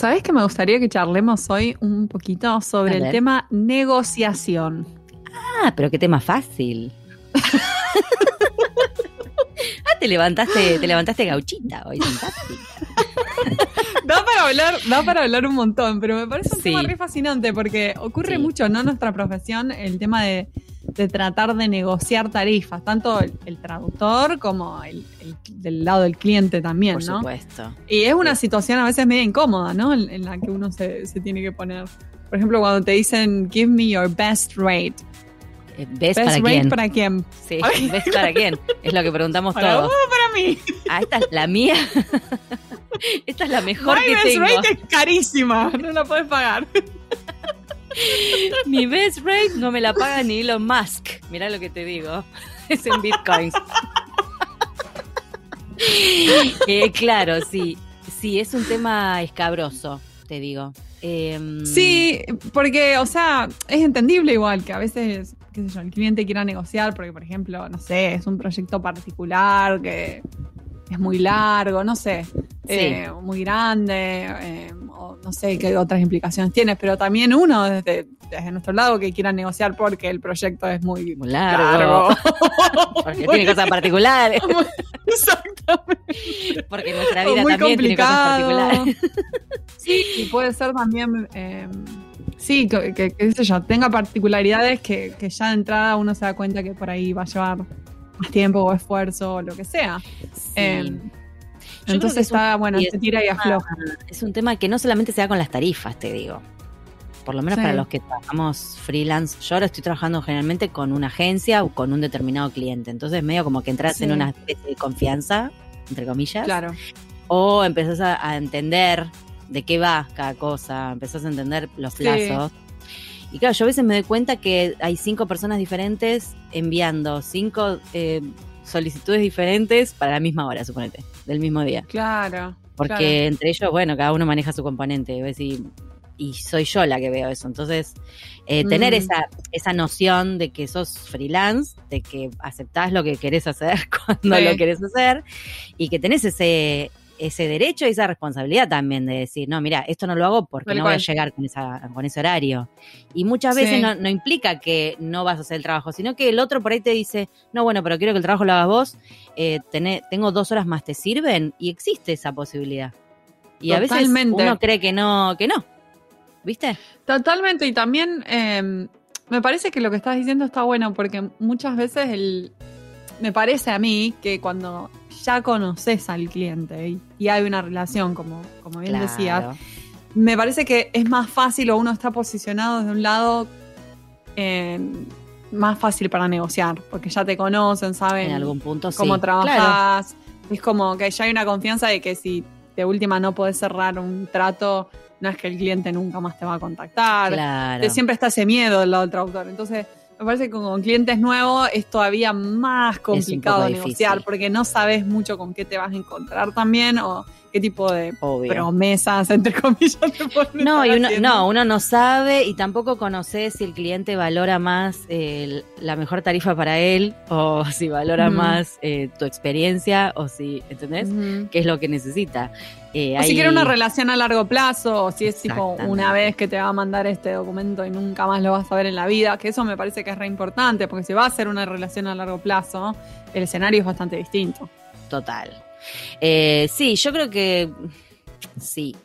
Pau, ¿sabes que me gustaría que charlemos hoy un poquito sobre el tema negociación? Ah, pero qué tema fácil. ah, te levantaste, te levantaste gauchita hoy, da para hablar, da para hablar un montón, pero me parece un tema muy fascinante porque ocurre mucho, ¿no? En nuestra profesión, el tema de, tratar de negociar tarifas, tanto el, traductor como el, del lado del cliente también, Por ¿no? supuesto. Y es una situación a veces medio incómoda, ¿no? En, la que uno se, se tiene que poner. Por ejemplo, cuando te dicen, give me your best rate. Eh, ¿Best, para quién? para quién? Sí, ¿best para quién? Es lo que preguntamos para todos. para mí. Ah, esta es la mía. esta es la mejor My que best tengo. rate es carísima, no la puedes pagar. Mi best rate no me la paga ni Elon Musk. Mirá lo que te digo. Es en bitcoins. Eh, claro, sí. Sí, es un tema escabroso, te digo. Em, sí, porque, o sea, es entendible igual que a veces, qué sé yo, el cliente quiera negociar porque, por ejemplo, no sé, es un proyecto particular que es muy largo, no sé, eh, muy grande, eh, no sé qué otras implicaciones tiene, pero también uno desde, desde nuestro lado que quiera negociar porque el proyecto es muy, largo, porque tiene cosas particulares. Exactamente. Porque nuestra vida también tiene cosas particulares. Sí, y puede ser también, eh, sí, que, que, sé yo, tenga particularidades que, que ya de entrada uno se da cuenta que por ahí va a llevar más tiempo o esfuerzo o lo que sea. Entonces está, bueno, se tira y afloja. Es un tema que no solamente se da con las tarifas, te digo. Por lo menos para los que trabajamos freelance. Yo ahora estoy trabajando generalmente con una agencia o con un determinado cliente. Entonces, medio como que entras en una especie de confianza, entre comillas. Claro. O empezás a, entender de qué va cada cosa, empezás a entender los plazos. Y claro, yo a veces me doy cuenta que hay cinco personas diferentes enviando cinco eh, solicitudes diferentes para la misma hora, suponete, del mismo día. Claro. Porque entre ellos, bueno, cada uno maneja su componente. Y, y soy yo la que veo eso. Entonces, eh, tener mm. esa, esa noción de que sos freelance, de que aceptás lo que querés hacer cuando lo querés hacer, y que tenés ese, ese derecho y esa responsabilidad también de decir, no, mira, esto no lo hago porque no voy a llegar con, esa, con ese horario. Y muchas veces no, implica que no vas a hacer el trabajo, sino que el otro por ahí te dice, no, bueno, pero quiero que el trabajo lo hagas vos, eh, tengo dos horas más, ¿te sirven? Y existe esa posibilidad. Y a veces uno cree que no, que no. ¿Viste? Totalmente. Y también em, me parece que lo que estás diciendo está bueno porque muchas veces el, me parece a mí que cuando ya conoces al cliente y, hay una relación, como, como bien decías, me parece que es más fácil o uno está posicionado desde un lado eh, más fácil para negociar, porque ya te conocen, saben en algún punto, cómo trabajas. Es como que ya hay una confianza de que si de última no puedes cerrar un trato, no es que el cliente nunca más te va a contactar. Claro. Siempre está ese miedo del lado del traductor. Entonces, me parece que con clientes nuevos es todavía más complicado negociar porque no sabes mucho con qué te vas a encontrar también o qué tipo de promesas, entre comillas, te ponen. No, y uno, no, uno no sabe y tampoco conoce si el cliente valora más eh, la mejor tarifa para él o si valora más eh, tu experiencia o si, ¿entendés? ¿Qué es lo que necesita? Eh, o si quiere una relación a largo plazo, o si es tipo una vez que te va a mandar este documento y nunca más lo vas a ver en la vida, que eso me parece que es re importante, porque si va a ser una relación a largo plazo, el escenario es bastante distinto. Total. Eh, sí, yo creo que sí.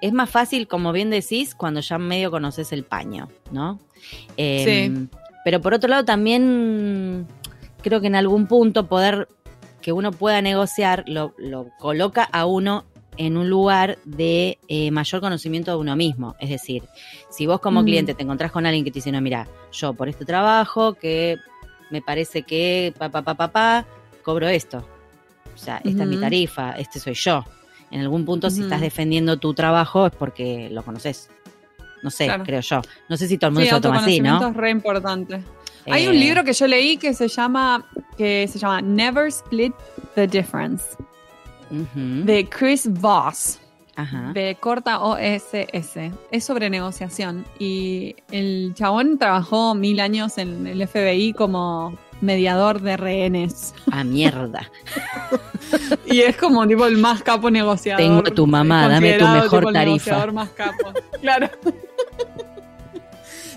Es más fácil, como bien decís, cuando ya medio conoces el paño, ¿no? Em, sí. Pero por otro lado, también creo que en algún punto poder que uno pueda negociar lo, lo coloca a uno en un lugar de eh, mayor conocimiento de uno mismo. Es decir, si vos como mm. cliente te encontrás con alguien que te dice, no, mira, yo por este trabajo que me parece que pa, pa, pa, pa, pa cobro esto. O sea, esta es mi tarifa, este soy yo. En algún punto, si estás defendiendo tu trabajo es porque lo conoces. No sé, creo yo. No sé si todo el mundo se lo toma así, ¿no? es re importante. Hay un eh. libro que yo leí que se llama, que se llama Never Split the Difference de Chris Voss. De corta OSS. Es sobre negociación. Y el chabón trabajó mil años en el FBI como mediador de rehenes. Ah, mierda. y es como tipo el más capo negociador. Tengo tu mamá, dame tu mejor tarifa. El negociador más capo. Claro.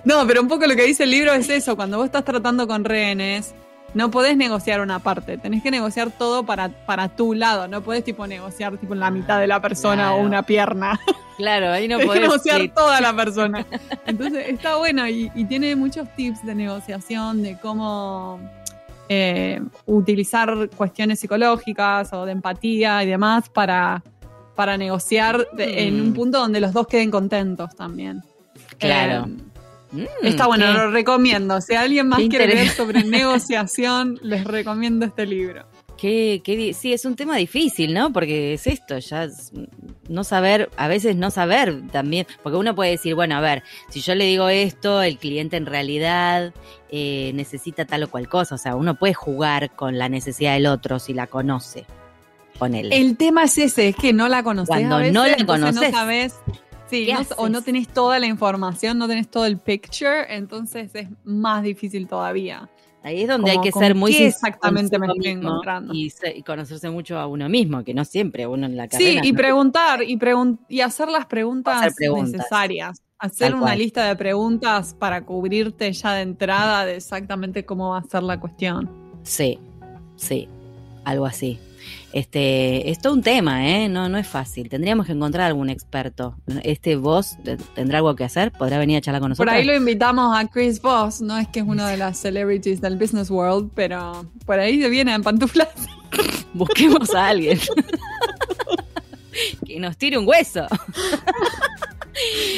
No, pero un poco lo que dice el libro es eso, cuando vos estás tratando con rehenes, no podés negociar una parte, tenés que negociar todo para, para tu lado, no podés tipo negociar tipo la mitad de la persona o una pierna. Claro, ahí no podés negociar toda la persona. Entonces está bueno y, tiene muchos tips de negociación, de cómo eh, utilizar cuestiones psicológicas o de empatía y demás para, para negociar en un mm. punto donde los dos queden contentos también. Claro. Eh, Mm, Está bueno, lo recomiendo. Si alguien más quiere leer sobre negociación, les recomiendo este libro. Qué, sí, es un tema difícil, ¿no? Porque es esto, ya no saber, a veces no saber también, porque uno puede decir, bueno, a ver, si yo le digo esto, el cliente en realidad eh, necesita tal o cual cosa, o sea, uno puede jugar con la necesidad del otro si la conoce. Ponele. El tema es ese, es que no la conoces. Cuando no la conoces, no sabes Sí, o no tenés toda la información, no tenés todo el picture, entonces es más difícil todavía. Ahí es donde hay que ser muy exactamente me estoy encontrando. Y, conocerse mucho a uno mismo, que no siempre uno en la carrera. Sí, y preguntar y, y hacer las preguntas, necesarias. Hacer una lista de preguntas para cubrirte ya de entrada de exactamente cómo va a ser la cuestión. Sí, sí, algo así. Este, es todo un tema, ¿eh? No, no es fácil. Tendríamos que encontrar algún experto. Este Voss tendrá algo que hacer, podrá venir a charlar con nosotros. Por ahí lo invitamos a Chris Voss, no es que es uno de las celebrities del business world, pero por ahí se viene en pantuflas. Busquemos a alguien. que nos tire un hueso.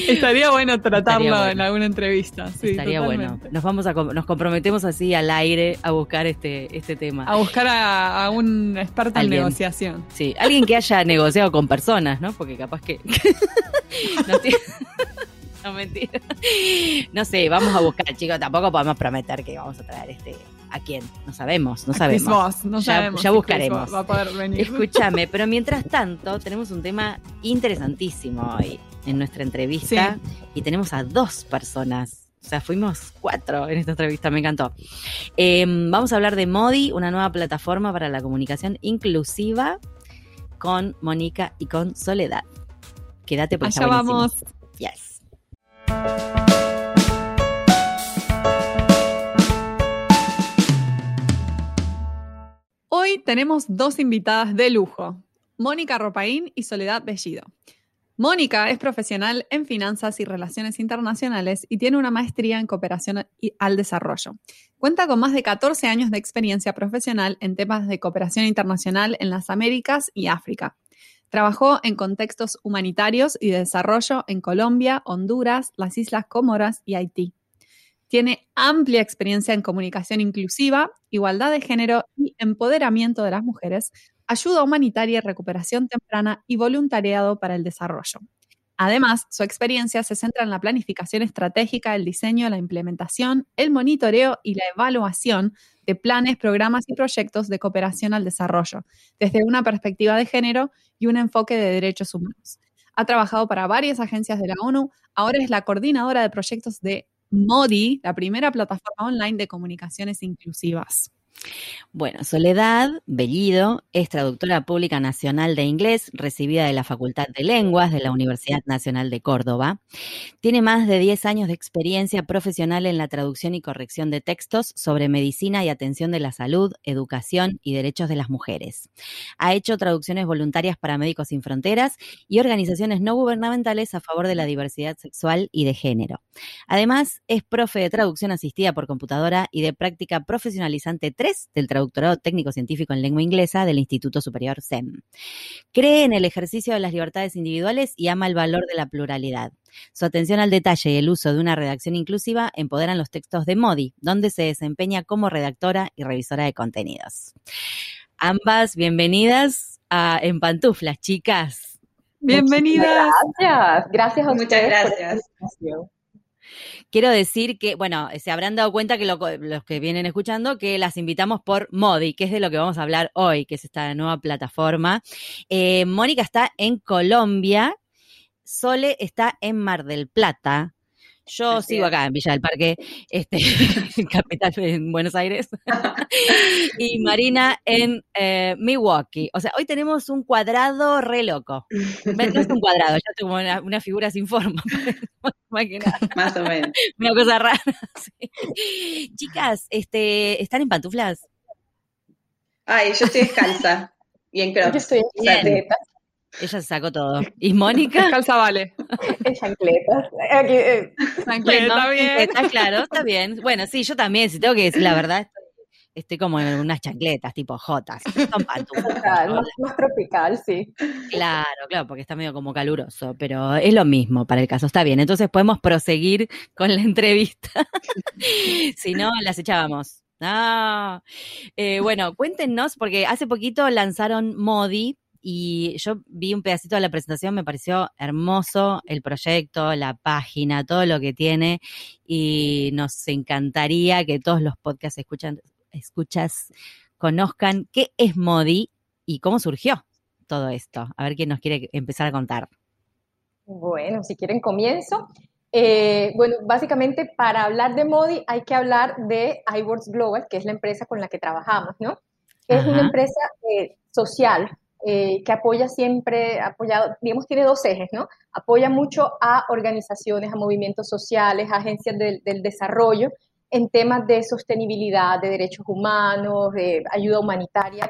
Estaría bueno tratarlo en alguna entrevista. Estaría bueno. Nos vamos a nos comprometemos así al aire a buscar este, este tema. A buscar a, un experto en negociación. Sí, alguien que haya negociado con personas, ¿no? Porque capaz que. no, mentira. No sé, vamos a buscar, chicos. Tampoco podemos prometer que vamos a traer este ¿A quién? No sabemos, no sabemos. no ya, sabemos ya buscaremos. Va a poder venir. Escúchame, pero mientras tanto tenemos un tema interesantísimo hoy en nuestra entrevista y tenemos a dos personas. O sea, fuimos cuatro en esta entrevista, me encantó. Em, vamos a hablar de Modi, una nueva plataforma para la comunicación inclusiva con Mónica y con Soledad. Quédate porque Allá vamos. Yes. Hoy tenemos dos invitadas de lujo, Mónica Ropaín y Soledad Bellido. Mónica es profesional en finanzas y relaciones internacionales y tiene una maestría en cooperación al desarrollo. Cuenta con más de 14 años de experiencia profesional en temas de cooperación internacional en las Américas y África. Trabajó en contextos humanitarios y de desarrollo en Colombia, Honduras, las Islas Comoras y Haití. Tiene amplia experiencia en comunicación inclusiva, igualdad de género y empoderamiento de las mujeres, ayuda humanitaria y recuperación temprana y voluntariado para el desarrollo. Además, su experiencia se centra en la planificación estratégica, el diseño, la implementación, el monitoreo y la evaluación de planes, programas y proyectos de cooperación al desarrollo, desde una perspectiva de género y un enfoque de derechos humanos. Ha trabajado para varias agencias de la ONU, ahora es la coordinadora de proyectos de Modi, la primera plataforma online de comunicaciones inclusivas. Bueno, Soledad Bellido es traductora pública nacional de inglés, recibida de la Facultad de Lenguas de la Universidad Nacional de Córdoba. Tiene más de 10 años de experiencia profesional en la traducción y corrección de textos sobre medicina y atención de la salud, educación y derechos de las mujeres. Ha hecho traducciones voluntarias para Médicos Sin Fronteras y organizaciones no gubernamentales a favor de la diversidad sexual y de género. Además, es profe de traducción asistida por computadora y de práctica profesionalizante 3 del Traductorado Técnico Científico en Lengua Inglesa del Instituto Superior SEM. Cree en el ejercicio de las libertades individuales y ama el valor de la pluralidad. Su atención al detalle y el uso de una redacción inclusiva empoderan los textos de Modi, donde se desempeña como redactora y revisora de contenidos. Ambas bienvenidas a En Pantuflas, chicas. Bienvenidas. Gracias, gracias a Muchas gracias. Quiero decir que, bueno, se habrán dado cuenta que los que vienen escuchando que las invitamos por Modi, que es de lo que vamos a hablar hoy, que es esta nueva plataforma. Eh, Mónica está en Colombia, Sole está en Mar del Plata. Yo sigo acá en Villa del Parque, este, capital en Buenos Aires, y Marina en eh, Milwaukee. O sea, hoy tenemos un cuadrado re loco. No es un cuadrado, ya tengo una, figura sin forma. Más o menos. Una cosa rara. Chicas, este, ¿están en pantuflas? Ay, yo estoy descalza y en crocs. Yo estoy en ella se sacó todo. ¿Y Mónica? Calza vale. En chancletas. Aquí, eh. está bien. Está claro, está bien. Bueno, sí, yo también, si tengo que decir la verdad, estoy, como en unas chancletas, tipo jotas. Son más, tropical, sí. Claro, claro, porque está medio como caluroso, pero es lo mismo para el caso. Está bien, entonces podemos proseguir con la entrevista. si no, las echábamos. Ah, eh, bueno, cuéntenos, porque hace poquito lanzaron Modi, y yo vi un pedacito de la presentación, me pareció hermoso el proyecto, la página, todo lo que tiene y nos encantaría que todos los podcasts escuchan, escuchas conozcan qué es Modi y cómo surgió todo esto. A ver quién nos quiere empezar a contar. Bueno, si quieren comienzo. Eh, bueno, básicamente para hablar de Modi hay que hablar de iWorks Global, que es la empresa con la que trabajamos, ¿no? Es una empresa eh, social, eh, que apoya siempre, apoyado, digamos, tiene dos ejes, ¿no? Apoya mucho a organizaciones, a movimientos sociales, a agencias del, desarrollo en temas de sostenibilidad, de derechos humanos, de ayuda humanitaria,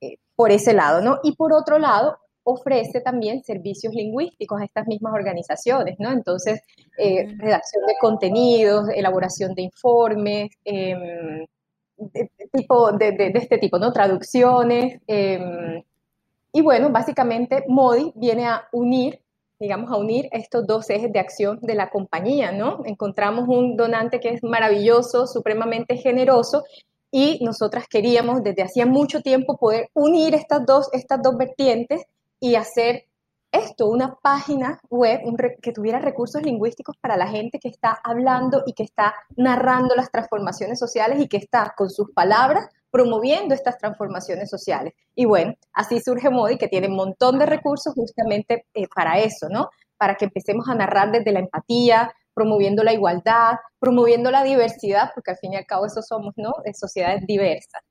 eh, por ese lado, ¿no? Y por otro lado, ofrece también servicios lingüísticos a estas mismas organizaciones, ¿no? Entonces, eh, redacción de contenidos, elaboración de informes, em, de, tipo, de, de, este tipo, ¿no? Traducciones, em, y bueno, básicamente Modi viene a unir, digamos, a unir estos dos ejes de acción de la compañía, ¿no? Encontramos un donante que es maravilloso, supremamente generoso, y nosotras queríamos desde hacía mucho tiempo poder unir estas dos, estas dos vertientes y hacer esto, una página web que tuviera recursos lingüísticos para la gente que está hablando y que está narrando las transformaciones sociales y que está con sus palabras promoviendo estas transformaciones sociales. Y bueno, así surge Modi, que tiene un montón de recursos justamente eh, para eso, ¿no? Para que empecemos a narrar desde la empatía, promoviendo la igualdad, promoviendo la diversidad, porque al fin y al cabo eso somos, ¿no? De sociedades diversas.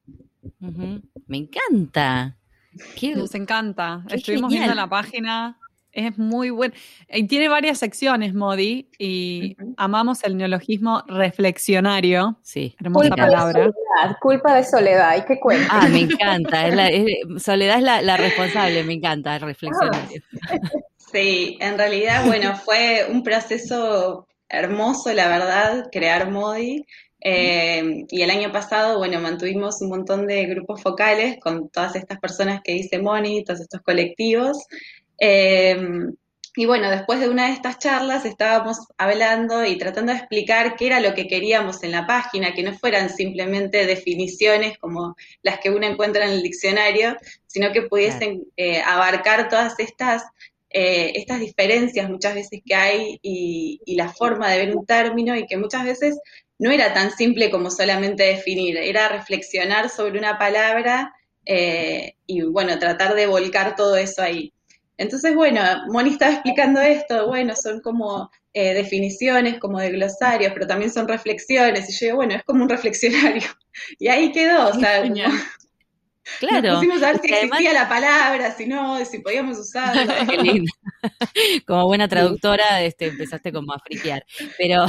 Me encanta. Nos encanta. Estuvimos viendo la página es muy bueno. Y tiene varias secciones, Modi, y amamos el neologismo reflexionario. Sí. Hermosa culpa palabra. De soledad, culpa de soledad, ¿y qué cuenta? Ah, me encanta. soledad es la, responsable, me encanta, el reflexionario. Sí, en realidad, bueno, fue un proceso hermoso, la verdad, crear Modi. Eh, y el año pasado, bueno, mantuvimos un montón de grupos focales con todas estas personas que dice Moni, todos estos colectivos. Em, y bueno, después de una de estas charlas estábamos hablando y tratando de explicar qué era lo que queríamos en la página, que no fueran simplemente definiciones como las que uno encuentra en el diccionario, sino que pudiesen eh, abarcar todas estas, eh, estas diferencias muchas veces que hay y, la forma de ver un término y que muchas veces no era tan simple como solamente definir, era reflexionar sobre una palabra eh, y bueno, tratar de volcar todo eso ahí. Entonces, bueno, Moni estaba explicando esto, bueno, son como eh, definiciones, como de glosarios, pero también son reflexiones, y yo digo, bueno, es como un reflexionario. Y ahí quedó, o sea, Claro. Nos pusimos a ver si existía la palabra, si no, si podíamos usarla. Qué lindo. Como buena traductora, este, empezaste como a friquear. Pero,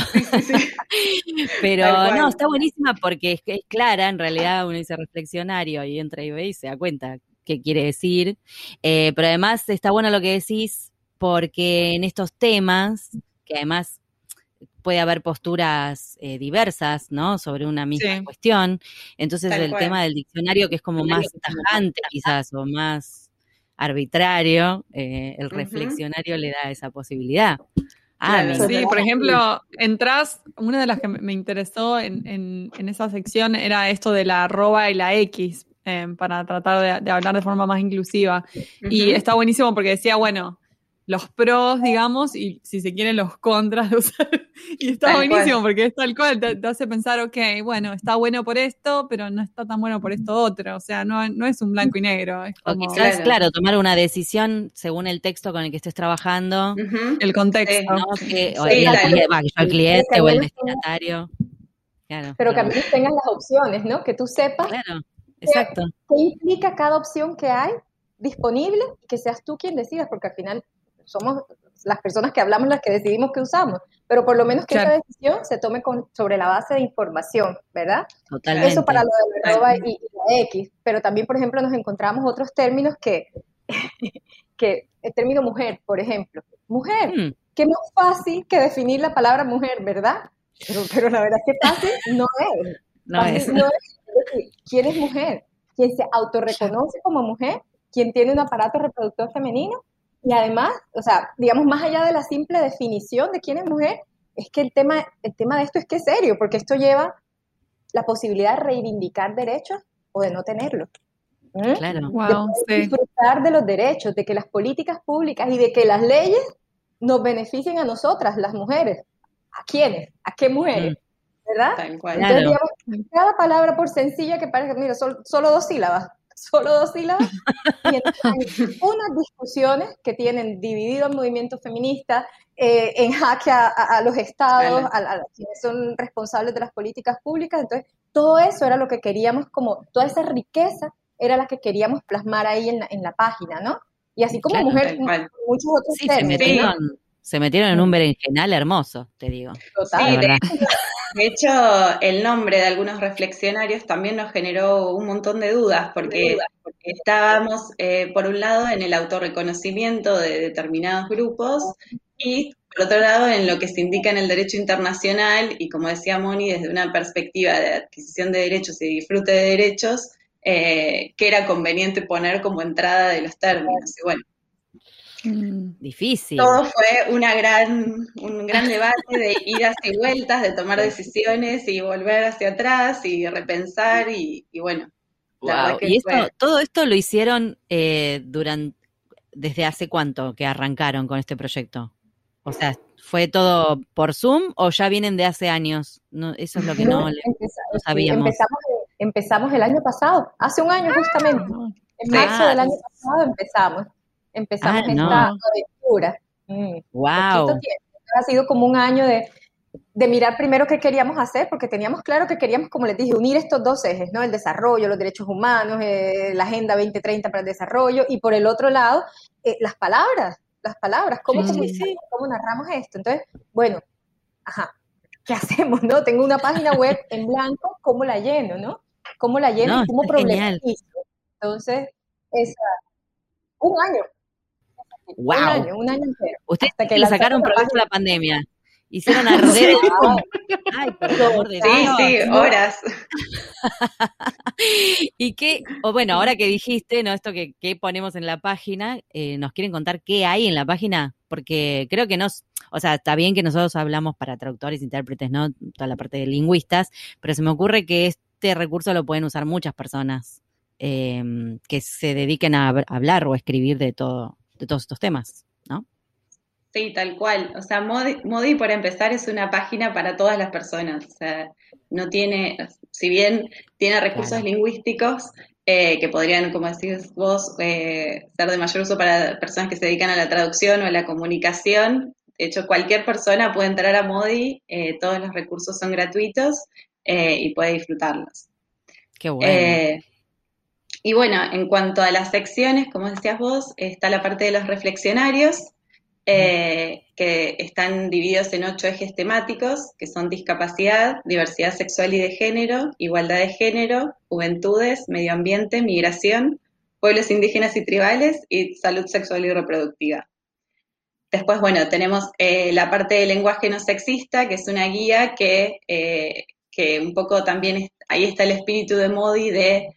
pero no, está buenísima porque es, es, clara, en realidad uno dice reflexionario y entra y ve y se da cuenta qué quiere decir. Eh, pero además está bueno lo que decís porque en estos temas, que además puede haber posturas eh, diversas, ¿no? Sobre una misma cuestión. Entonces el tema del diccionario, que es como más tajante quizás, o más arbitrario, eh, el reflexionario le da esa posibilidad. Ah, sí, por ejemplo, entras, una de las que me interesó en, en, esa sección era esto de la arroba y la X, Em, para tratar de, hablar de forma más inclusiva. Y está buenísimo porque decía, bueno, los pros, digamos, y si se quieren los contras de usar. Y está buenísimo porque es tal cual, te, hace pensar, ok, bueno, está bueno por esto, pero no está tan bueno por esto otro. O sea, no, no es un blanco y negro. o quizás, claro. tomar una decisión según el texto con el que estés trabajando. El contexto. ¿no? Que, o el, cliente o el destinatario. Claro, pero que a mí tengas las opciones, ¿no? Que tú sepas. Claro, exacto. qué implica cada opción que hay disponible y que seas tú quien decidas, porque al final somos las personas que hablamos las que decidimos que usamos, pero por lo menos que esa decisión se tome con, sobre la base de información, ¿verdad? Totalmente. Eso para lo de arroba y, la X, pero también, por ejemplo, nos encontramos otros términos que, que el término mujer, por ejemplo. Mujer, mm. qué más fácil que definir la palabra mujer, ¿verdad? Pero, pero la verdad es que fácil no es. No es. No es. ¿Quién es mujer? ¿Quién se autorreconoce como mujer? ¿Quién tiene un aparato reproductor femenino? Y además, o sea, digamos, más allá de la simple definición de quién es mujer, es que el tema, el tema de esto es que es serio, porque esto lleva la posibilidad de reivindicar derechos o de no tenerlos. ¿Mm? Claro. Wow, de disfrutar de los derechos, de que las políticas públicas y de que las leyes nos beneficien a nosotras, las mujeres. ¿A quiénes? ¿A qué mujeres? Mm. ¿Verdad? Entonces, digamos, cada palabra, por sencilla que parezca, mira, solo dos sílabas, solo dos sílabas, y hay unas discusiones que tienen dividido el movimiento feminista, eh, en jaque a, los estados, a, quienes son responsables de las políticas públicas. Entonces, todo eso era lo que queríamos, como toda esa riqueza era la que queríamos plasmar ahí en la, en la página, ¿no? Y así como mujer, muchos otros términos. Se metieron en un berenjenal hermoso, te digo. Total. De, hecho, el nombre de algunos reflexionarios también nos generó un montón de dudas, porque, estábamos, eh, por un lado, en el autorreconocimiento de determinados grupos y, por otro lado, en lo que se indica en el derecho internacional y, como decía Moni, desde una perspectiva de adquisición de derechos y disfrute de derechos, eh, que era conveniente poner como entrada de los términos. Y bueno. Difícil. Todo fue una gran, un gran debate de idas y vueltas, de tomar decisiones y volver hacia atrás y repensar y, bueno. y esto, todo esto lo hicieron eh, durante, desde hace cuánto que arrancaron con este proyecto. O sea, ¿fue todo por Zoom o ya vienen de hace años? No, eso es lo que no, sabíamos. Empezamos, el año pasado, hace un año justamente. Ah. en marzo del año pasado empezamos empezamos ah, esta aventura. wow. Mm, ha sido como un año de, mirar primero qué queríamos hacer, porque teníamos claro que queríamos, como les dije, unir estos dos ejes, ¿no? El desarrollo, los derechos humanos, eh, la Agenda 2030 para el desarrollo, y por el otro lado, eh, las palabras, las palabras, ¿cómo, cómo narramos esto? Entonces, bueno, ajá, ¿qué hacemos, no? Tengo una página web en blanco, ¿cómo la lleno, no? ¿Cómo la lleno y cómo problematizo? Entonces, es un año, Wow. Un año, un año entero. Ustedes que le sacaron provecho la pandemia. Hicieron arder Ay, por Sí, sí, horas. y qué, o bueno, ahora que dijiste, ¿no? Esto que, que ponemos en la página, eh, ¿nos quieren contar qué hay en la página? Porque creo que nos, o sea, está bien que nosotros hablamos para traductores, intérpretes, ¿no? Toda la parte de lingüistas, pero se me ocurre que este recurso lo pueden usar muchas personas eh, que se dediquen a hablar o a escribir de todo, de todos estos temas, ¿no? Sí, tal cual. O sea, Modi, por empezar, es una página para todas las personas. O sea, no tiene, si bien tiene recursos lingüísticos eh, que podrían, como decís vos, eh, ser de mayor uso para personas que se dedican a la traducción o a la comunicación, de hecho, cualquier persona puede entrar a Modi, eh, todos los recursos son gratuitos y puede disfrutarlos. Qué bueno. Y bueno, en cuanto a las secciones, como decías vos, está la parte de los reflexionarios, eh, que están divididos en ocho ejes temáticos, que son discapacidad, diversidad sexual y de género, igualdad de género, juventudes, medio ambiente, migración, pueblos indígenas y tribales y salud sexual y reproductiva. Después, bueno, tenemos eh, la parte del lenguaje no sexista, que es una guía que, eh, que un poco también, ahí está el espíritu de Modi de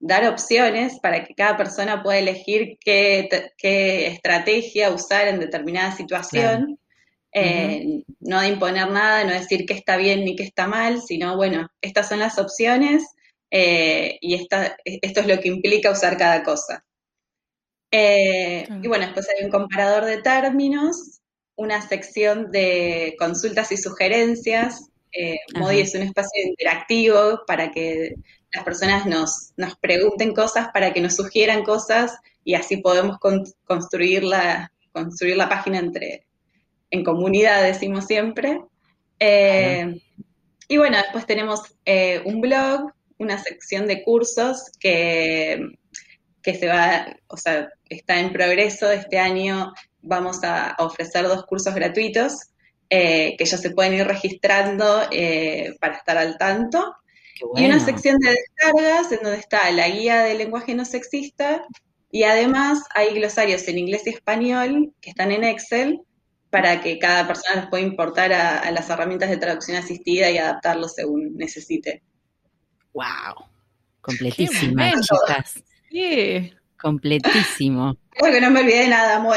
dar opciones para que cada persona pueda elegir qué, estrategia usar en determinada situación. Eh, no de imponer nada, no decir qué está bien ni qué está mal, sino, bueno, estas son las opciones eh, y esta, esto es lo que implica usar cada cosa. Eh, y bueno, después hay un comparador de términos, una sección de consultas y sugerencias. Modi es un espacio interactivo para que las personas nos, nos pregunten cosas, para que nos sugieran cosas y así podemos construir, la, construir la página entre, en comunidad, decimos siempre. Eh, y bueno, después tenemos eh, un blog, una sección de cursos que, que se va, o sea, está en progreso este año. Vamos a ofrecer dos cursos gratuitos eh, que ya se pueden ir registrando para estar al tanto. Y una sección de descargas en donde está la guía del lenguaje no sexista y además hay glosarios en inglés y español que están en Excel para que cada persona los pueda importar a, las herramientas de traducción asistida y adaptarlos según necesite. ¡Wow! Completísima, chicas. Sí. Completísimo. Creo que no me olvidé de nada, amor.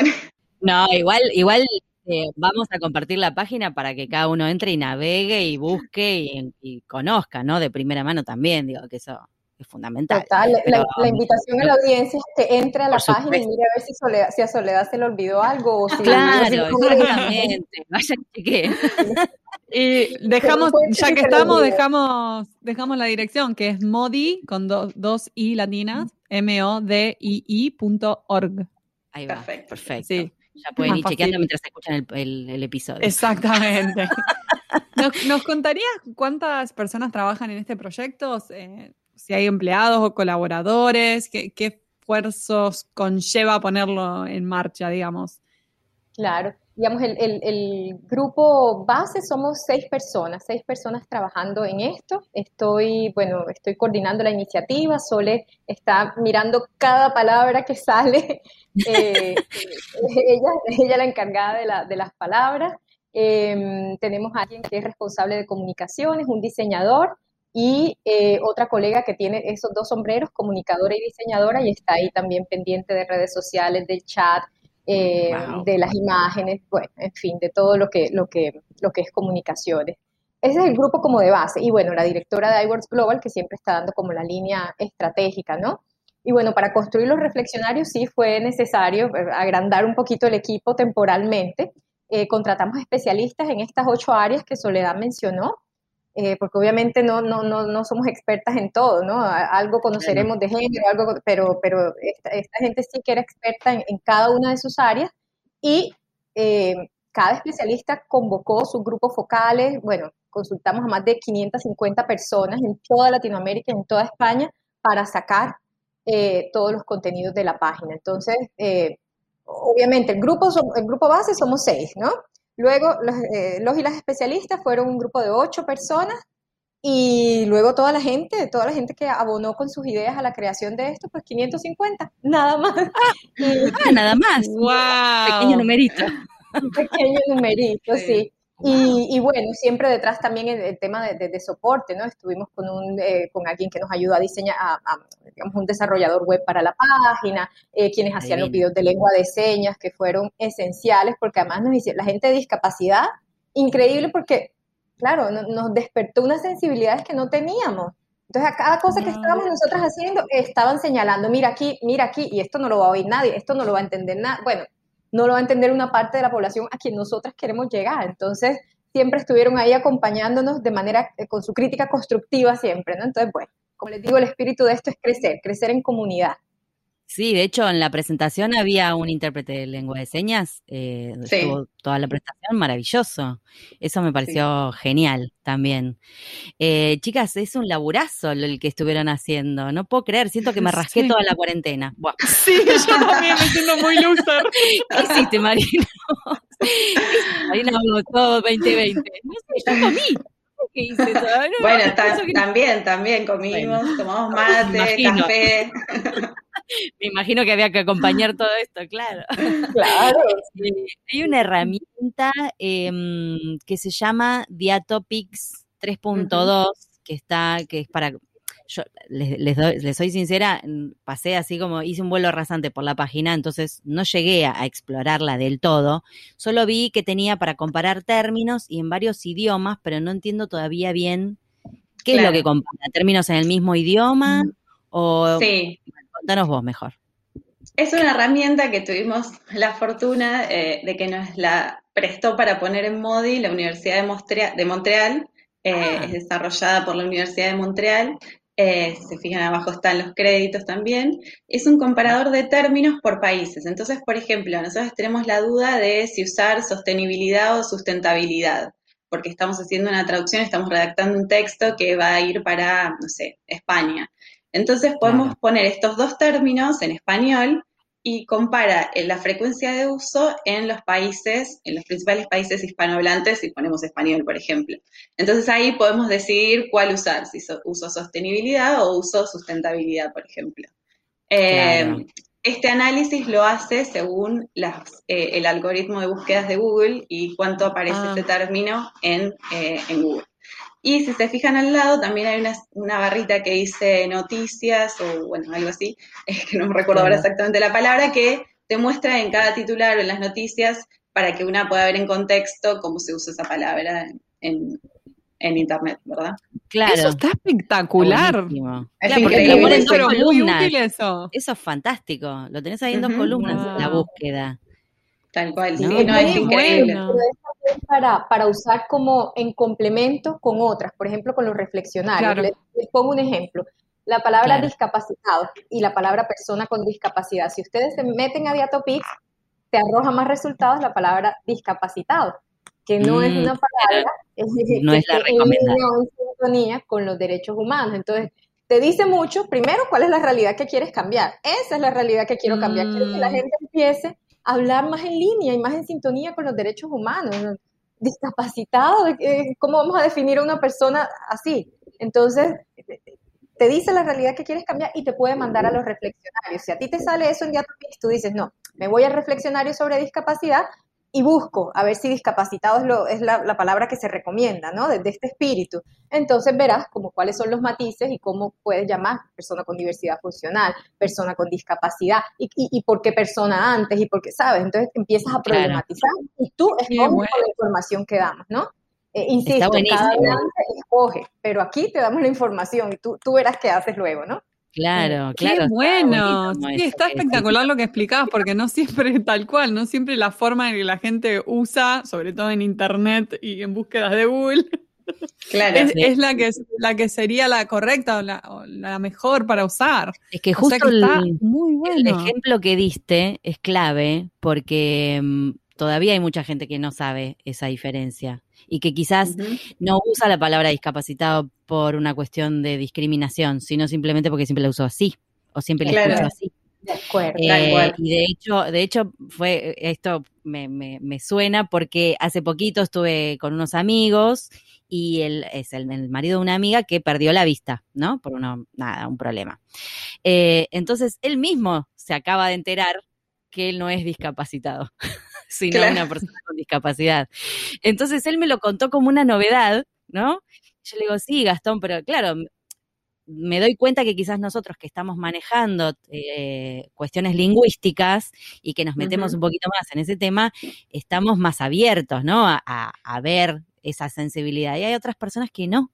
No, igual, igual eh, vamos a compartir la página para que cada uno entre y navegue y busque y, y, conozca, ¿no? De primera mano también, digo, que eso es fundamental. Total, la, invitación a la audiencia es que entre a la página y mire a ver si, Soledad, si a Soledad se le olvidó algo. O si claro, exactamente. Vaya que Y dejamos, ya que estamos, dejamos, dejamos la dirección, que es modi, con dos i latinas, m-o-d-i-i.org. Ahí va, perfecto. perfecto. Sí. Ya pueden ir chequeando mientras escuchan el, el, episodio. Exactamente. ¿Nos, ¿Nos, contarías cuántas personas trabajan en este proyecto? Eh, si hay empleados o colaboradores, qué, esfuerzos conlleva ponerlo en marcha, digamos. Claro, digamos, el, grupo base somos seis personas, seis personas trabajando en esto. Estoy, bueno, estoy coordinando la iniciativa, Sole está mirando cada palabra que sale. Eh, ella, ella la encargada de, las palabras. Em, tenemos a alguien que es responsable de comunicaciones, un diseñador, y eh, otra colega que tiene esos dos sombreros, comunicadora y diseñadora, y está ahí también pendiente de redes sociales, del chat, eh, de las imágenes, bueno, en fin, de todo lo que, lo que, lo que es comunicaciones. Ese es el grupo como de base. Y bueno, la directora de iWorks Global, que siempre está dando como la línea estratégica, ¿no? Y bueno, para construir los reflexionarios sí fue necesario eh, agrandar un poquito el equipo temporalmente. contratamos especialistas en estas ocho áreas que Soledad mencionó. Eh, porque obviamente no, no, no, no, somos expertas en todo, ¿no? Algo conoceremos de género, algo, pero, pero esta, gente sí que era experta en, cada una de sus áreas y eh, cada especialista convocó sus grupos focales, bueno, consultamos a más de 550 personas en toda Latinoamérica, en toda España, para sacar eh, todos los contenidos de la página. Entonces, obviamente, el grupo, el grupo base somos seis, ¿no? Luego, eh, los, y las especialistas fueron un grupo de ocho personas y luego toda la gente, toda la gente que abonó con sus ideas a la creación de esto, pues 550, nada más. ah, nada más. Wow. Pequeño numerito. Un pequeño numerito, sí. Y, bueno, siempre detrás también el, tema de, soporte, ¿no? Estuvimos con, un, eh, con alguien que nos ayudó a diseñar, a, digamos, un desarrollador web para la página, eh, quienes hacían los videos de lengua de señas, que fueron esenciales, porque además nos hicieron, la gente de discapacidad, increíble porque, claro, nos despertó unas sensibilidades que no teníamos. Entonces, a cada cosa que estábamos nosotras haciendo, estaban señalando, mira aquí, mira aquí, y esto no lo va a oír nadie, esto no lo va a entender nada. Bueno, no lo va a entender una parte de la población a quien nosotras queremos llegar. Entonces, siempre estuvieron ahí acompañándonos de manera, eh, con su crítica constructiva siempre, ¿no? Entonces, bueno, como les digo, el espíritu de esto es crecer, crecer en comunidad. Sí, de hecho, en la presentación había un intérprete de lengua de señas, eh, estuvo toda la presentación, maravilloso. Eso me pareció genial también. Eh, chicas, es un laburazo el que estuvieron haciendo. No puedo creer, siento que me rasqué toda la cuarentena. Sí, yo también me siento muy loser. ¿Qué hiciste, Marina? Marina todo 2020. No sé, yo comí. ¿Qué hice? bueno, también, también comimos, tomamos mate, café. Me imagino que había que acompañar todo esto, claro. Claro. hay una herramienta em, que se llama Diatopics 3.2, que está, que es para yo les, les, soy sincera, pasé así como hice un vuelo rasante por la página, entonces no llegué a, explorarla del todo. Solo vi que tenía para comparar términos y en varios idiomas, pero no entiendo todavía bien qué es lo que compara. ¿Términos en el mismo idioma? O, sí. Contanos vos mejor. Es una herramienta que tuvimos la fortuna eh, de que nos la prestó para poner en Modi la Universidad de, de Montreal. Eh, ah. Es desarrollada por la Universidad de Montreal. Eh, se fijan abajo están los créditos también. Es un comparador de términos por países. Entonces, por ejemplo, nosotros tenemos la duda de si usar sostenibilidad o sustentabilidad porque estamos haciendo una traducción, estamos redactando un texto que va a ir para, no sé, España. Entonces podemos poner estos dos términos en español y compara la frecuencia de uso en los países, en los principales países hispanohablantes, si ponemos español, por ejemplo. Entonces ahí podemos decidir cuál usar, si uso sostenibilidad o uso sustentabilidad, por ejemplo. Eh, este análisis lo hace según eh, el algoritmo de búsquedas de Google y cuánto aparece ah. este término en, eh, en, Google. Y si se fijan al lado, también hay una, barrita que dice noticias o bueno, algo así, es que no me recuerdo ahora exactamente la palabra, que te muestra en cada titular o en las noticias para que una pueda ver en contexto cómo se usa esa palabra en, en internet, ¿verdad? Claro. Eso está espectacular. Es porque lo pones dos columnas. Eso. eso. es fantástico. Lo tenés ahí en dos columnas, la búsqueda. Tal cual, sí, no, es increíble. Para, para usar como en complemento con otras, por ejemplo, con los reflexionarios. Les, pongo un ejemplo. La palabra discapacitado y la palabra persona con discapacidad. Si ustedes se meten a Diatopix, te arroja más resultados la palabra discapacitado que no es una mm, palabra no es la recomendada. en sintonía con los derechos humanos. Entonces, te dice mucho, primero, cuál es la realidad que quieres cambiar. Esa es la realidad que quiero cambiar. Quiero que la mm. gente empiece hablar más en línea y más en sintonía con los derechos humanos. Discapacitado, ¿cómo vamos a definir a una persona así? Entonces, te dice la realidad que quieres cambiar y te puede mandar a los reflexionarios. Si a ti te sale eso en Diatopix, tú dices, no, me voy al reflexionario sobre discapacidad y busco a ver si discapacitado es, lo, es la, palabra que se recomienda, ¿no? Desde este espíritu. Entonces verás como cuáles son los matices y cómo puedes llamar persona con diversidad funcional, persona con discapacidad y, y, por qué persona antes y por qué, ¿sabes? Entonces empiezas a problematizar y tú escoges con la información que damos, ¿no? Eh, insisto, cada hablante escoge, pero aquí te damos la información y tú, tú verás qué haces luego, ¿no? Claro, claro. Qué bueno. Sí, está espectacular lo que explicabas, porque no siempre es tal cual, no siempre la forma en que la gente usa, sobre todo en internet y en búsquedas de Google, Claro, es, la que la que sería la correcta o la, mejor para usar. Es que justo el, muy bueno. el, ejemplo que diste es clave porque mm, todavía hay mucha gente que no sabe esa diferencia y que quizás no usa la palabra discapacitado por una cuestión de discriminación, sino simplemente porque siempre la usó así o siempre la escuchó así. De acuerdo, eh, y de hecho, de hecho fue esto me, me, me, suena porque hace poquito estuve con unos amigos y él es el, marido de una amiga que perdió la vista, ¿no? Por uno, nada, un problema. Eh, entonces él mismo se acaba de enterar que él no es discapacitado. sino una persona con discapacidad. Entonces él me lo contó como una novedad, ¿no? Yo le digo, sí, Gastón, pero claro, me doy cuenta que quizás nosotros que estamos manejando eh, cuestiones lingüísticas y que nos metemos un poquito más en ese tema, estamos más abiertos, ¿no? A, a, ver esa sensibilidad. Y hay otras personas que no.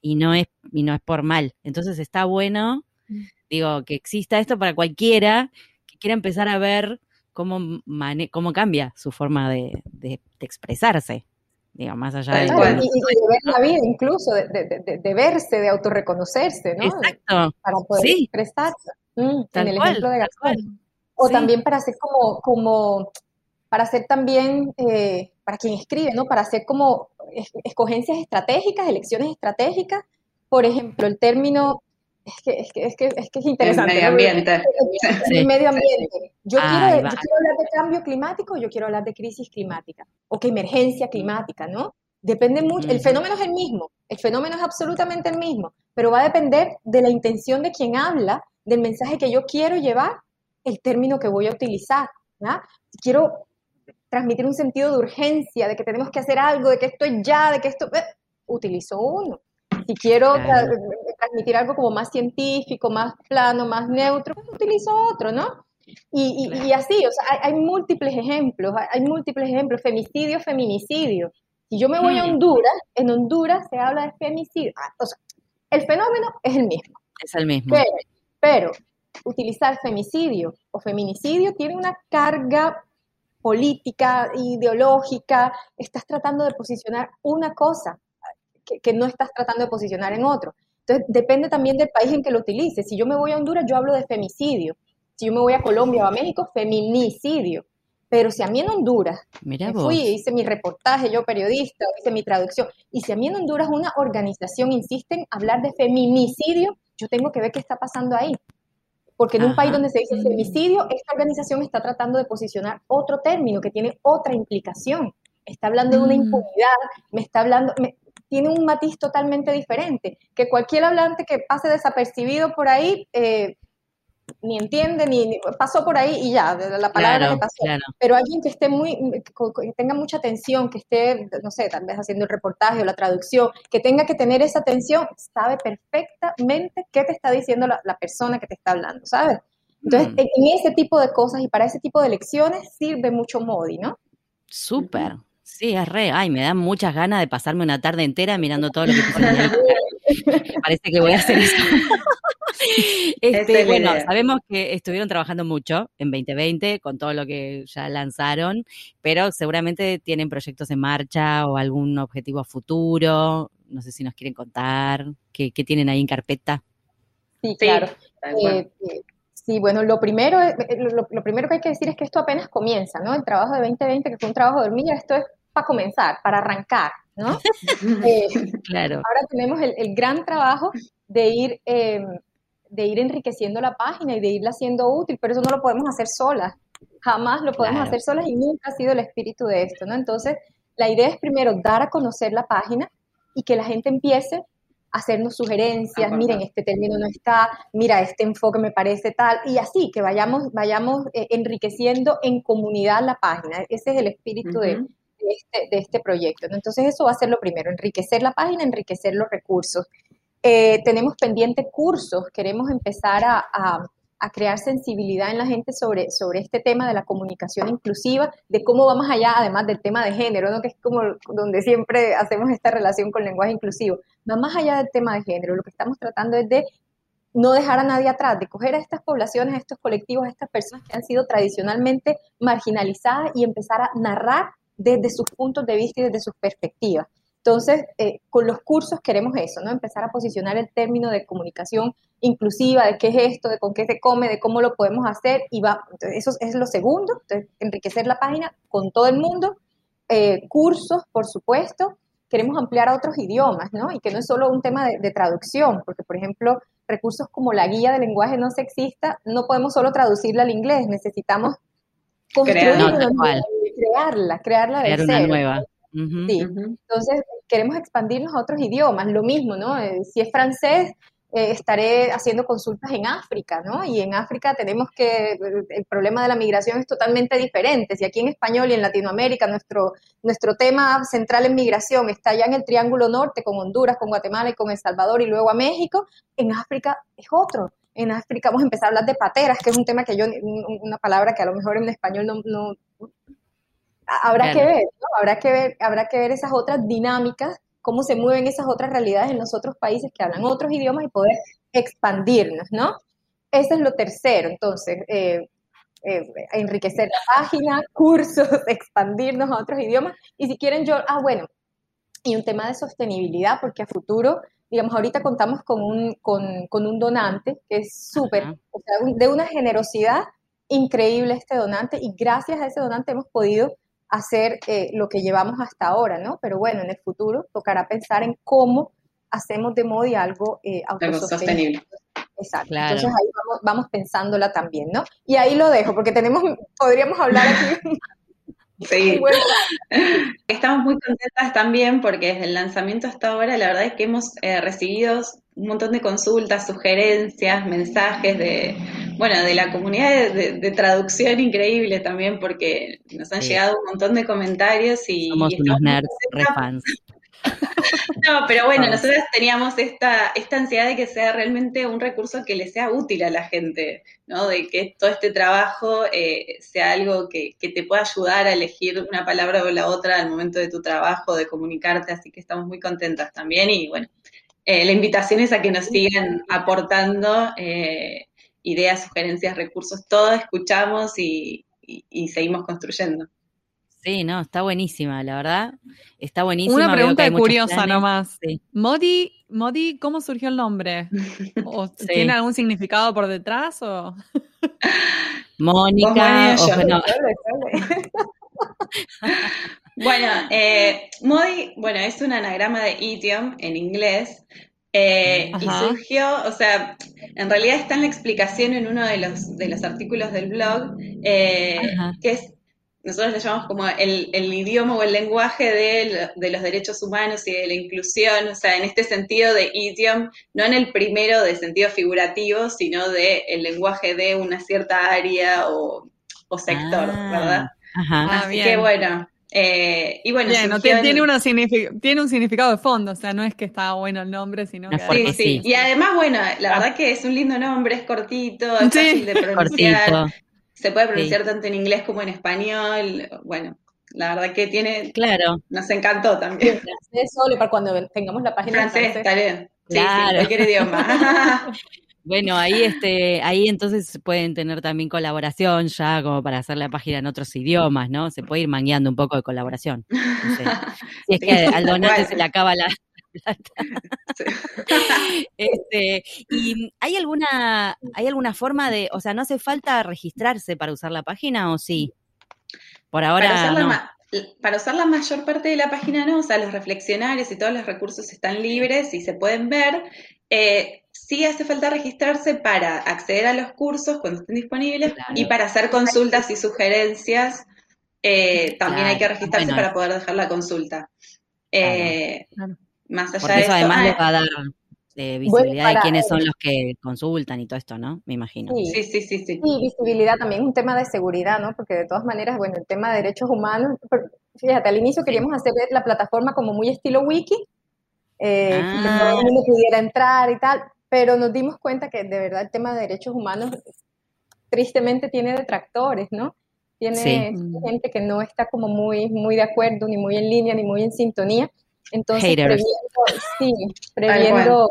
Y no es, y no es por mal. Entonces está bueno, mm. digo, que exista esto para cualquiera que quiera empezar a ver cómo, cómo cambia su forma de, expresarse. Digo, más allá de... y, de ver la vida incluso, de, verse, de autorreconocerse, ¿no? Exacto. Para poder expresarse. Mm, en el ejemplo de Gastón. O también para hacer como, como para hacer también, eh, para quien escribe, ¿no? Para hacer como escogencias estratégicas, elecciones estratégicas. Por ejemplo, el término es que es, que, es, que, es, que es interesante. El medio ambiente. El, medio ambiente. Yo, quiero, yo, quiero, hablar de cambio climático, yo quiero hablar de crisis climática o que emergencia climática, ¿no? Depende mucho, el fenómeno es el mismo, el fenómeno es absolutamente el mismo, pero va a depender de la intención de quien habla, del mensaje que yo quiero llevar, el término que voy a utilizar, ¿no? Quiero transmitir un sentido de urgencia, de que tenemos que hacer algo, de que esto es ya, de que esto... Eh, utilizo uno. Si quiero transmitir algo como más científico, más plano, más neutro, pues utilizo otro, ¿no? Y, y, así, o sea, hay, múltiples ejemplos, hay, múltiples ejemplos, femicidio, feminicidio. Si yo me voy a hmm. Honduras, en Honduras se habla de femicidio. Ah, o sea, el fenómeno es el mismo. Es el mismo. Pero, pero utilizar femicidio o feminicidio tiene una carga política, ideológica, estás tratando de posicionar una cosa que, no estás tratando de posicionar en otro. Entonces, depende también del país en que lo utilices. Si yo me voy a Honduras, yo hablo de femicidio. Si yo me voy a Colombia o a México, feminicidio. Pero si a mí en Honduras me fui, hice mi reportaje, yo periodista, hice mi traducción, y si a mí en Honduras una organización insiste en hablar de feminicidio, yo tengo que ver qué está pasando ahí. Porque en un país donde se dice femicidio, esta organización está tratando de posicionar otro término que tiene otra implicación. Está hablando de una mm. impunidad, me está hablando, tiene un matiz totalmente diferente. Que cualquier hablante que pase desapercibido por ahí, eh, ni entiende, ni, pasó por ahí y ya, la palabra que pasó. Pero alguien que esté muy, que tenga mucha atención, que esté, no sé, tal vez haciendo el reportaje o la traducción, que tenga que tener esa atención, sabe perfectamente qué te está diciendo la, persona que te está hablando, ¿sabes? Entonces, mm. en, ese tipo de cosas y para ese tipo de lecciones sirve mucho Modi, ¿no? Súper. Sí, es re. Ay, me dan muchas ganas de pasarme una tarde entera mirando todo lo que te Parece que voy a hacer eso. Este, bueno, sabemos que estuvieron trabajando mucho en 2020 con todo lo que ya lanzaron, pero seguramente tienen proyectos en marcha o algún objetivo a futuro. No sé si nos quieren contar qué, tienen ahí en carpeta. Sí, claro. Eh, eh, sí, bueno, lo primero, eh, lo, primero que hay que decir es que esto apenas comienza, ¿no? El trabajo de 2020, que fue un trabajo de hormiga, esto es para comenzar, para arrancar, ¿no? claro. Ahora tenemos el, gran trabajo de ir de ir enriqueciendo la página y de irla haciendo útil, pero eso no lo podemos hacer solas. Jamás lo podemos hacer solas y nunca ha sido el espíritu de esto, ¿no? Entonces, la idea es primero dar a conocer la página y que la gente empiece hacernos sugerencias, miren, este término no está, mira, este enfoque me parece tal, y así, que vayamos, vayamos eh, enriqueciendo en comunidad la página. Ese es el espíritu de, este, de, este, proyecto. Entonces, eso va a ser lo primero, enriquecer la página, enriquecer los recursos. Eh, tenemos pendientes cursos, queremos empezar a, crear sensibilidad en la gente sobre, sobre este tema de la comunicación inclusiva, de cómo va más allá, además del tema de género, ¿no? que es como donde siempre hacemos esta relación con lenguaje inclusivo, va más allá del tema de género, lo que estamos tratando es de no dejar a nadie atrás, de coger a estas poblaciones, a estos colectivos, a estas personas que han sido tradicionalmente marginalizadas y empezar a narrar desde sus puntos de vista y desde sus perspectivas. Entonces, eh, con los cursos queremos eso, ¿no? Empezar a posicionar el término de comunicación inclusiva, de qué es esto, de con qué se come, de cómo lo podemos hacer, y va, eso es lo segundo, enriquecer la página con todo el mundo, eh, cursos, por supuesto, queremos ampliar a otros idiomas, ¿no? Y que no es solo un tema de, traducción, porque, por ejemplo, recursos como la guía de lenguaje no sexista, no podemos solo traducirla al inglés, necesitamos construirla, crearla, crearla de Crear una nueva. Sí, entonces queremos expandirnos a otros idiomas, lo mismo, ¿no? Eh, si es francés, eh, estaré haciendo consultas en África, ¿no? Y en África tenemos que, el problema de la migración es totalmente diferente. Si aquí en español y en Latinoamérica nuestro, nuestro tema central en migración está ya en el Triángulo Norte, con Honduras, con Guatemala y con El Salvador y luego a México, en África es otro. En África vamos a empezar a hablar de pateras, que es un tema que yo, una palabra que a lo mejor en español no, no habrá que ver, ¿no? Habrá que ver, habrá que ver esas otras dinámicas, cómo se mueven esas otras realidades en los otros países que hablan otros idiomas y poder expandirnos, ¿no? Ese es lo tercero, entonces, eh, eh, enriquecer la página, cursos, expandirnos a otros idiomas. Y si quieren yo, ah, bueno, y un tema de sostenibilidad, porque a futuro, digamos, ahorita contamos con un, con, con un donante que es súper, o sea, de una generosidad increíble este donante y gracias a ese donante hemos podido hacer eh, lo que llevamos hasta ahora, ¿no? Pero bueno, en el futuro tocará pensar en cómo hacemos de Modi algo eh, autosostenible. Exacto. Entonces ahí vamos, pensándola también, ¿no? Y ahí lo dejo, porque tenemos, podríamos hablar aquí. Sí. Estamos muy contentas también porque desde el lanzamiento hasta ahora la verdad es que hemos eh, recibido un montón de consultas, sugerencias, mensajes de, bueno, de la comunidad de, traducción increíble también, porque nos han llegado un montón de comentarios y... Somos unos nerds, re fans. No, pero bueno, nosotros teníamos esta, esta ansiedad de que sea realmente un recurso que le sea útil a la gente, ¿no? De que todo este trabajo eh, sea algo que, que, te pueda ayudar a elegir una palabra o la otra al momento de tu trabajo, de comunicarte, así que estamos muy contentas también. Y bueno, eh, la invitación es a que nos sigan aportando eh, ideas, sugerencias, recursos, todo escuchamos y, seguimos construyendo. Sí, no, está buenísima, la verdad. Está buenísima. Una pregunta curiosa nomás. Modi, Modi, ¿cómo surgió el nombre? ¿O ¿Tiene algún significado por detrás? O? Mónica. bueno, eh, Modi, bueno, es un anagrama de idiom en inglés. Eh, y surgió, o sea, en realidad está en la explicación en uno de los, de los artículos del blog, eh, que es nosotros le llamamos como el, idioma o el lenguaje de, los derechos humanos y de la inclusión, o sea, en este sentido de idiom, no en el primero de sentido figurativo, sino de el lenguaje de una cierta área o, sector, ah, ¿verdad? Ajá. Así ah, que bueno. Eh, y bueno, tiene, tiene un significado de fondo, o sea, no es que está bueno el nombre, sino que... Sí, sí, y además, bueno, la verdad ah. que es un lindo nombre, es cortito, es fácil de pronunciar. Se puede pronunciar tanto en inglés como en español. Bueno, la verdad que tiene. Claro. Nos encantó también. Francés solo para cuando tengamos la página francés. francés. Está bien. Sí, claro. cualquier idioma. Bueno, ahí este, ahí entonces pueden tener también colaboración ya como para hacer la página en otros idiomas, ¿no? Se puede ir mangueando un poco de colaboración. Si es que al donante se le acaba la, este, ¿Y hay alguna, hay alguna forma de, o sea, no hace falta registrarse para usar la página o sí? Por ahora para usar, la, para usar la mayor parte de la página no, o sea, los reflexionarios y todos los recursos están libres y se pueden ver. Eh, sí hace falta registrarse para acceder a los cursos cuando estén disponibles y para hacer consultas y sugerencias. Eh, también hay que registrarse para poder dejar la consulta. Eh, más allá Porque eso, además les va a dar eh, visibilidad de quiénes son los que consultan y todo esto, ¿no? Me imagino. Sí, sí, sí, sí. sí. Y visibilidad también es un tema de seguridad, ¿no? Porque de todas maneras, bueno, el tema de derechos humanos, fíjate, al inicio queríamos hacer la plataforma como muy estilo wiki, eh, que todo el ah. mundo pudiera entrar y tal, pero nos dimos cuenta que de verdad el tema de derechos humanos tristemente tiene detractores, ¿no? Tiene gente que no está como muy, muy de acuerdo, ni muy en línea, ni muy en sintonía. Entonces, previendo,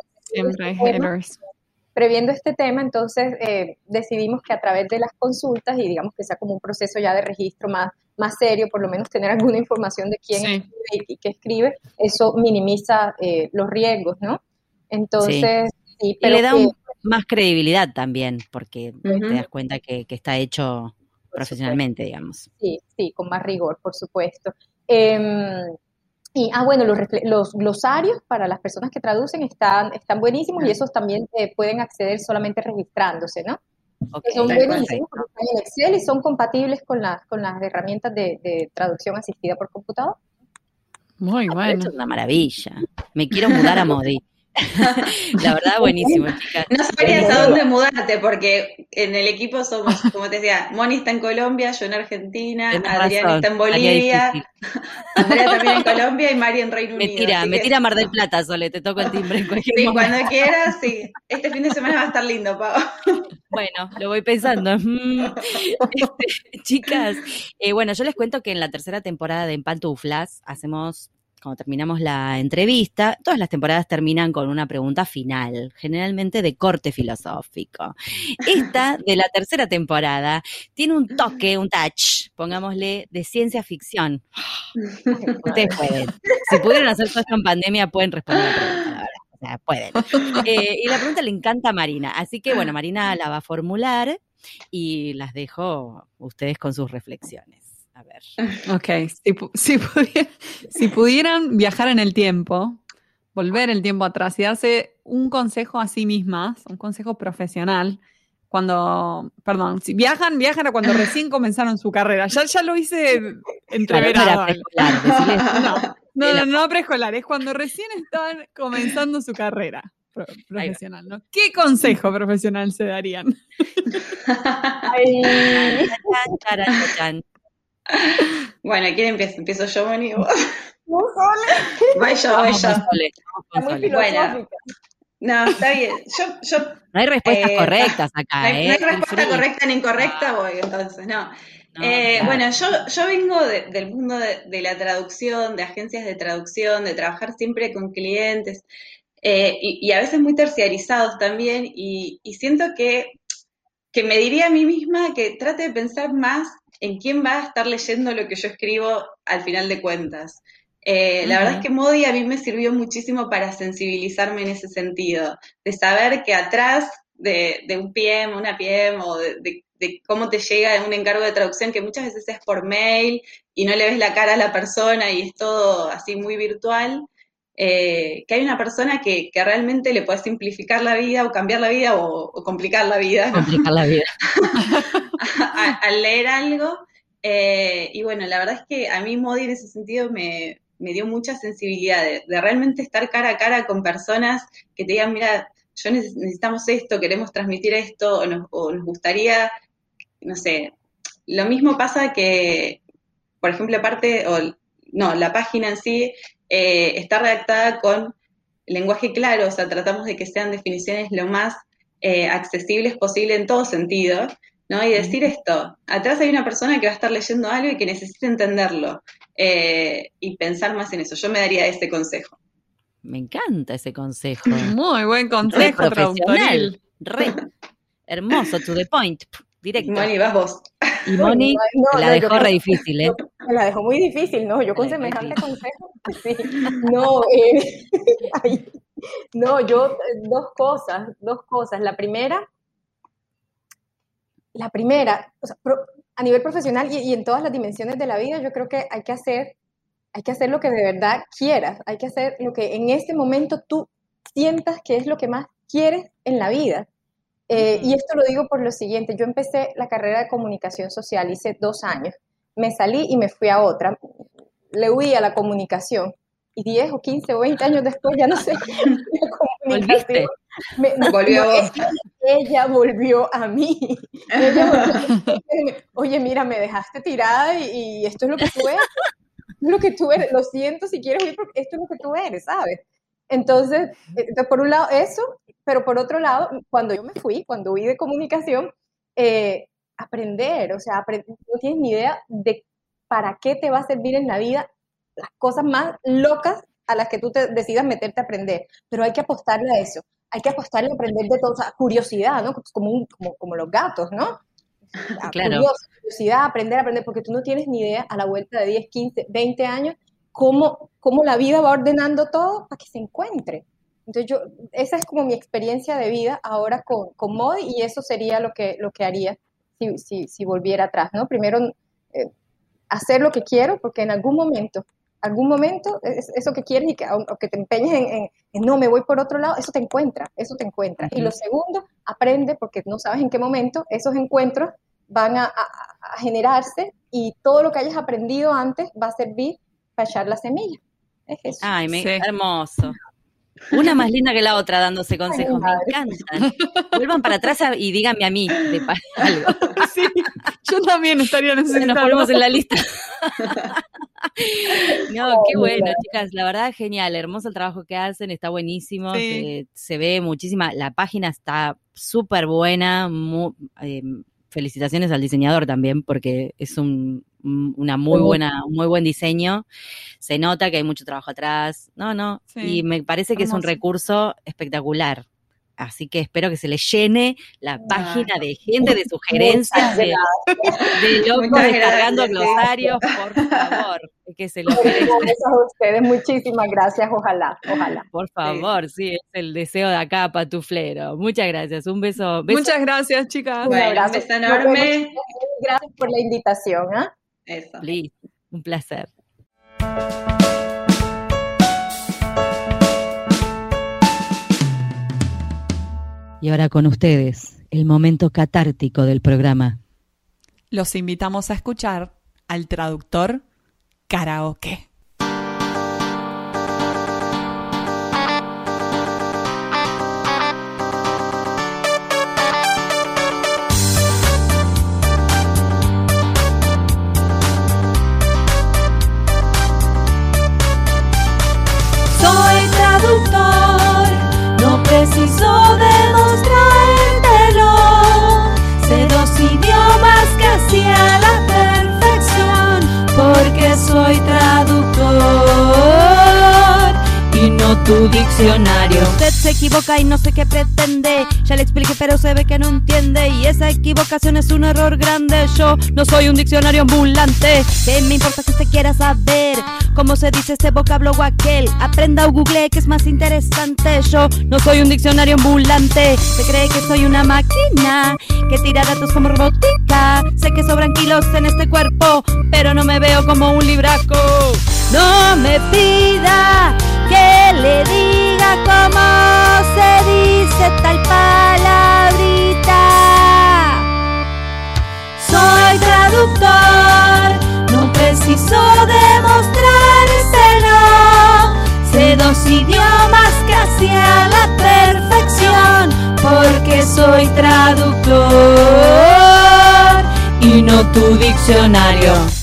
previendo, este tema, entonces eh, decidimos que a través de las consultas y digamos que sea como un proceso ya de registro más, más serio, por lo menos tener alguna información de quién escribe y qué escribe, eso minimiza eh, los riesgos, ¿no? Entonces, sí. pero y le da más credibilidad también, porque te das cuenta que, está hecho profesionalmente, digamos. Sí, sí, con más rigor, por supuesto. Em, y, ah, bueno, los, los, glosarios para las personas que traducen están, están buenísimos y esos también eh, pueden acceder solamente registrándose, ¿no? Son buenísimos, están en Excel y son compatibles con, las con las herramientas de, de traducción asistida por computador. Muy bueno. Es una maravilla. Me quiero mudar a Modi. la verdad, buenísimo, chicas. No sabrías a dónde mudarte, porque en el equipo somos, como te decía, Moni está en Colombia, yo en Argentina, Adrián está en Bolivia, Andrea también en Colombia y Mari en Reino Unido. Me tira, me tira Mar del Plata, Sole, te toco el timbre en cualquier sí, cuando quieras, sí. Este fin de semana va a estar lindo, Pau. Bueno, lo voy pensando. Mm. Este, chicas, eh, bueno, yo les cuento que en la tercera temporada de En Pantuflas hacemos cuando terminamos la entrevista, todas las temporadas terminan con una pregunta final, generalmente de corte filosófico. Esta de la tercera temporada tiene un toque, un touch, pongámosle, de ciencia ficción. Ustedes pueden. Si pudieron hacer todo en pandemia, pueden responder la pregunta. Pueden. Eh, y la pregunta le encanta a Marina. Así que, bueno, Marina la va a formular y las dejo ustedes con sus reflexiones. A ver. Ok, si, pudieran viajar en el tiempo, volver el tiempo atrás y darse un consejo a sí mismas, un consejo profesional, cuando, perdón, si viajan, viajan a cuando recién comenzaron su carrera. Ya, ya lo hice entreverado. no, no, no, no preescolar, es cuando recién estaban comenzando su carrera profesional, ¿no? ¿Qué consejo profesional se darían? Bueno, ¿quién empieza? ¿Empiezo yo, Moni? ¿Vos? Voy yo, voy yo. Bueno, no, está bien. Yo, yo, no hay respuestas eh, correctas acá. No hay, ¿eh? respuesta correcta ni incorrecta, voy entonces, no. eh, Bueno, yo, yo vengo del mundo de, la traducción, de agencias de traducción, de trabajar siempre con clientes eh, y, y, a veces muy terciarizados también, y, y siento que que me diría a mí misma que trate de pensar más en quién va a estar leyendo lo que yo escribo al final de cuentas. Eh, la verdad es que Modi a mí me sirvió muchísimo para sensibilizarme en ese sentido, de saber que atrás de, un PM, una PM o de, cómo te llega un encargo de traducción, que muchas veces es por mail y no le ves la cara a la persona y es todo así muy virtual, eh, que hay una persona que, realmente le puede simplificar la vida o cambiar la vida o, complicar la vida. Complicar la vida. al leer algo. Eh, y bueno, la verdad es que a mí Modi en ese sentido me, dio mucha sensibilidad de, realmente estar cara a cara con personas que te digan, mira, yo necesitamos esto, queremos transmitir esto, o nos, o nos gustaría, no sé. Lo mismo pasa que, por ejemplo, aparte, o no, la página en sí eh, está redactada con lenguaje claro, o sea, tratamos de que sean definiciones lo más eh, accesibles posible en todo sentido, ¿no? Y decir esto, atrás hay una persona que va a estar leyendo algo y que necesita entenderlo eh, y pensar más en eso. Yo me daría ese consejo. Me encanta ese consejo. Muy buen consejo, profesional. Re. Hermoso, to the point, directo. Moni, vas vos. Y Moni la dejó re difícil, ¿eh? Me la dejó muy difícil, ¿no? Yo con semejante consejo, sí. No, eh, no, yo, eh, dos cosas, dos cosas. La primera, la primera, o sea, a nivel profesional y, y, en todas las dimensiones de la vida, yo creo que hay que hacer, hay que hacer lo que de verdad quieras, hay que hacer lo que en este momento tú sientas que es lo que más quieres en la vida. Eh, y esto lo digo por lo siguiente, yo empecé la carrera de comunicación social, hice dos años, me salí y me fui a otra, le huí a la comunicación y 10 o 15 o 20 años después, ya no sé, la comunicación me, volvió a Ella, volvió a mí. Oye, mira, me dejaste tirada y, esto es lo que tú eres. lo que tú eres. Lo siento si quieres porque esto es lo que tú eres, ¿sabes? Entonces, entonces, por un lado eso, pero por otro lado, cuando yo me fui, cuando huí de comunicación, eh, aprender, o sea, no tienes ni idea de para qué te va a servir en la vida las cosas más locas a las que tú te decidas meterte a aprender, pero hay que apostarle a eso, hay que apostarle a aprender de todo, o sea, curiosidad, ¿no? Como, como, como los gatos, ¿no? Claro. curiosidad, aprender, aprender, porque tú no tienes ni idea a la vuelta de 10, 15, 20 años cómo, cómo la vida va ordenando todo para que se encuentre. Entonces yo, esa es como mi experiencia de vida ahora con, con Modi y eso sería lo que, lo que haría si, si, si volviera atrás, ¿no? Primero, eh, hacer lo que quiero porque en algún momento, algún momento, eso que quieres y que, aunque te empeñes en, no, me voy por otro lado, eso te encuentra, eso te encuentra. Y lo segundo, aprende porque no sabes en qué momento esos encuentros van a, a generarse y todo lo que hayas aprendido antes va a servir para echar la semilla. Es eso. Ay, me, hermoso. Una más linda que la otra dándose consejos, me encantan. Vuelvan para atrás y díganme a mí de algo. Sí, yo también estaría necesitando. Nos ponemos en la lista. No, qué bueno, chicas. La verdad, genial. Hermoso el trabajo que hacen, está buenísimo. Se, ve muchísima. La página está súper buena. Eh, felicitaciones al diseñador también, porque es un, una muy buena, un muy buen diseño. Se nota que hay mucho trabajo atrás. No, no. Y me parece que es un recurso espectacular. Así que espero que se le llene la página de gente, de sugerencias, de, de locos descargando glosarios, por favor, que se lo Gracias a ustedes, muchísimas gracias, ojalá, ojalá. Por favor, sí, es el deseo de acá, patuflero. Muchas gracias, un beso. Muchas gracias, chicas. un beso enorme. Gracias por la invitación. ¿ah? Eso. un placer. Y ahora con ustedes, el momento catártico del programa. Los invitamos a escuchar al traductor karaoke. Preciso de a la perfección, porque soy tu diccionario. Usted se equivoca y no sé qué pretende. Ya le expliqué, pero se ve que no entiende. Y esa equivocación es un error grande. Yo no soy un diccionario ambulante. ¿Qué me importa que usted quiera saber cómo se dice este vocablo o aquel? Aprenda o google que es más interesante. Yo no soy un diccionario ambulante. Se cree que soy una máquina que tira datos como robótica. Sé que sobran kilos en este cuerpo, pero no me veo como un libraco. No me pida que le diga cómo se dice tal palabrita. Soy traductor, no preciso no Sé dos idiomas casi a la perfección, porque soy traductor y no tu diccionario.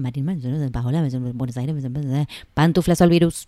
Marín, Buenos Aires, Pantuflas al virus.